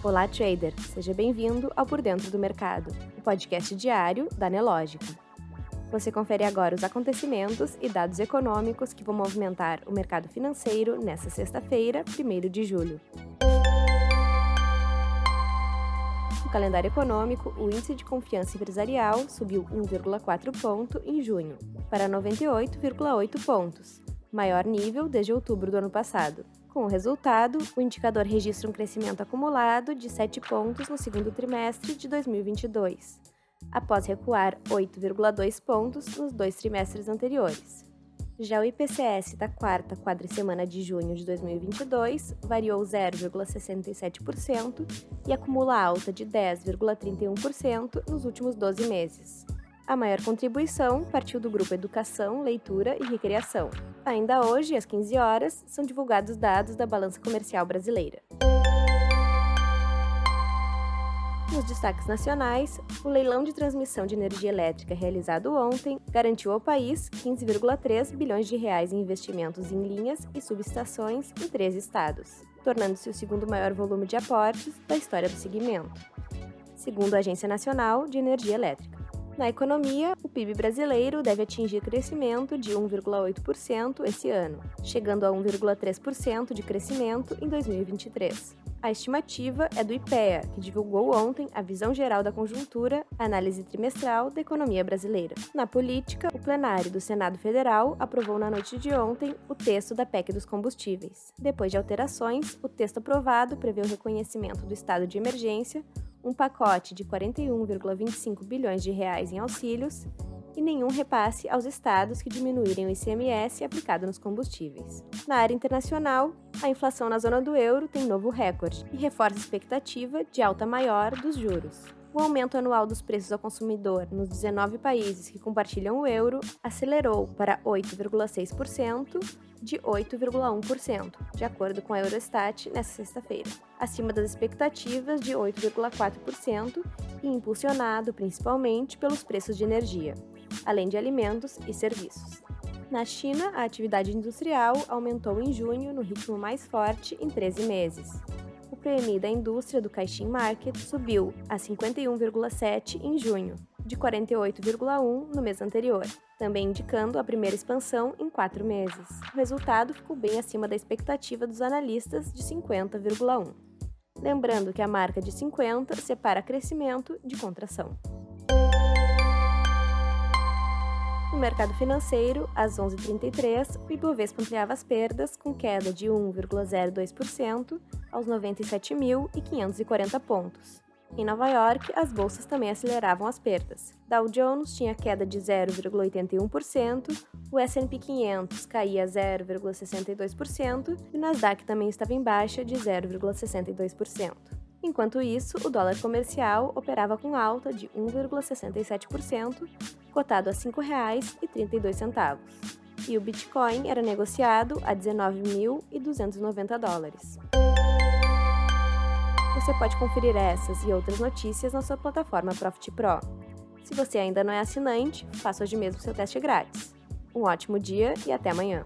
Olá, trader! Seja bem-vindo ao Por Dentro do Mercado, o podcast diário da Nelógica. Você confere agora os acontecimentos e dados econômicos que vão movimentar o mercado financeiro nesta sexta-feira, 1 de julho. No calendário econômico, o índice de confiança empresarial subiu 1,4 ponto em junho, para 98,8 pontos, maior nível desde outubro do ano passado. Com o resultado, o indicador registra um crescimento acumulado de 7 pontos no segundo trimestre de 2022, após recuar 8,2 pontos nos dois trimestres anteriores. Já o IPCS da quarta quadricemana de junho de 2022 variou 0,67% e acumula alta de 10,31% nos últimos 12 meses. A maior contribuição partiu do grupo Educação, Leitura e Recreação. Ainda hoje, às 15 horas, são divulgados dados da balança comercial brasileira. Nos destaques nacionais, o leilão de transmissão de energia elétrica realizado ontem garantiu ao país 15,3 bilhões de reais em investimentos em linhas e subestações em três estados, tornando-se o segundo maior volume de aportes da história do segmento, segundo a Agência Nacional de Energia Elétrica. Na economia, o PIB brasileiro deve atingir crescimento de 1,8% esse ano, chegando a 1,3% de crescimento em 2023. A estimativa é do IPEA, que divulgou ontem a visão geral da conjuntura, análise trimestral da economia brasileira. Na política, o plenário do Senado Federal aprovou na noite de ontem o texto da PEC dos combustíveis. Depois de alterações, o texto aprovado prevê o reconhecimento do estado de emergência, um pacote de 41,25 bilhões de reais em auxílios e nenhum repasse aos estados que diminuírem o ICMS aplicado nos combustíveis. Na área internacional, a inflação na zona do euro tem novo recorde e reforça a expectativa de alta maior dos juros. O aumento anual dos preços ao consumidor nos 19 países que compartilham o euro acelerou para 8,6% de 8,1%, de acordo com a Eurostat nesta sexta-feira, acima das expectativas de 8,4% e impulsionado principalmente pelos preços de energia, além de alimentos e serviços. Na China, a atividade industrial aumentou em junho no ritmo mais forte em 13 meses. O PMI da indústria do Caixin Market subiu a 51,7 em junho, de 48,1 no mês anterior, também indicando a primeira expansão em quatro meses. O resultado ficou bem acima da expectativa dos analistas de 50,1. Lembrando que a marca de 50 separa crescimento de contração. No mercado financeiro, às 11h33, o Ibovespa ampliava as perdas com queda de 1,02% aos 97.540 pontos. Em Nova York, as bolsas também aceleravam as perdas. Dow Jones tinha queda de 0,81%, o S&P 500 caía 0,62% e o Nasdaq também estava em baixa de 0,62%. Enquanto isso, o dólar comercial operava com alta de 1,67%, cotado a R$ 5,32. E o Bitcoin era negociado a 19.290 dólares. Você pode conferir essas e outras notícias na sua plataforma Profit Pro. Se você ainda não é assinante, faça hoje mesmo seu teste grátis. Um ótimo dia e até amanhã!